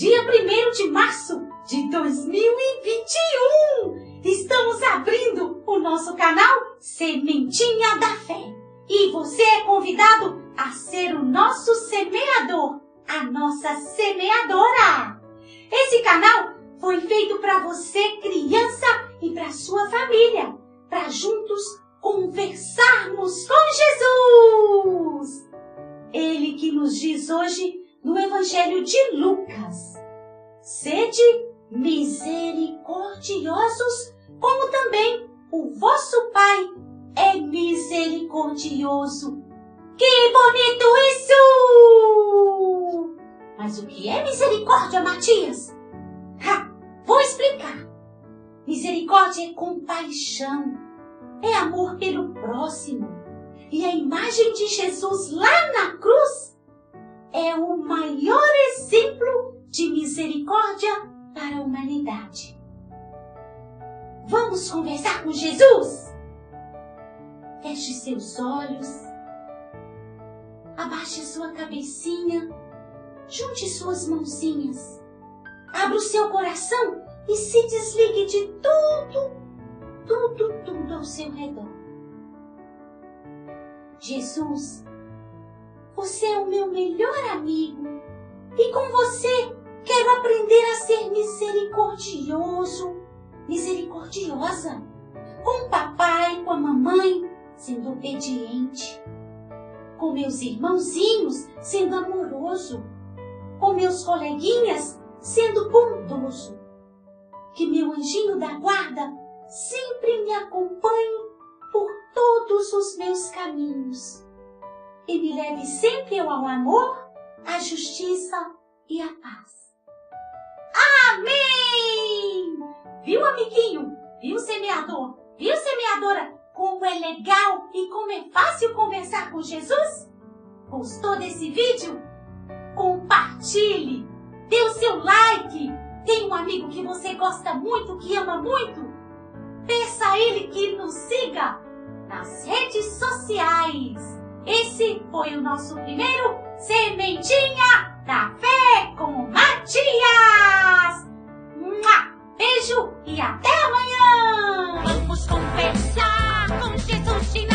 dia 1 de março de 2021, estamos abrindo o nosso canal Sementinha da Fé. E você é convidado a ser o nosso semeador, a nossa semeadora. Esse canal foi feito para você, criança, e para sua família, para juntos conversarmos com Jesus. Ele que nos diz hoje no Evangelho de Lucas: Sede misericordiosos, como também o vosso Pai é misericordioso. Que bonito isso! Mas o que é misericórdia, Matias? Ha, vou explicar. Misericórdia é compaixão, é amor pelo próximo. E a imagem de Jesus lá na cruz é o maior exemplo humanidade. Vamos conversar com Jesus? Feche seus olhos. Abaixe sua cabecinha. Junte suas mãozinhas. Abra o seu coração e se desligue de tudo, tudo, tudo ao seu redor. Jesus, você é o meu melhor amigo e com você quero aprender a ser misericordioso, misericordiosa, com o papai, com a mamãe, sendo obediente, com meus irmãozinhos, sendo amoroso, com meus coleguinhas, sendo bondoso. Que meu anjinho da guarda sempre me acompanhe por todos os meus caminhos e me leve sempre ao amor, à justiça e à paz. Amém! Viu, amiguinho? Viu, semeador? Viu, semeadora? como é legal e como é fácil conversar com Jesus? Gostou desse vídeo? Compartilhe! Dê o seu like! Tem um amigo que você gosta muito, que ama muito? Peça a ele que nos siga nas redes sociais. Esse foi o nosso primeiro Sementinha e até amanhã! Vamos conversar com Jesus de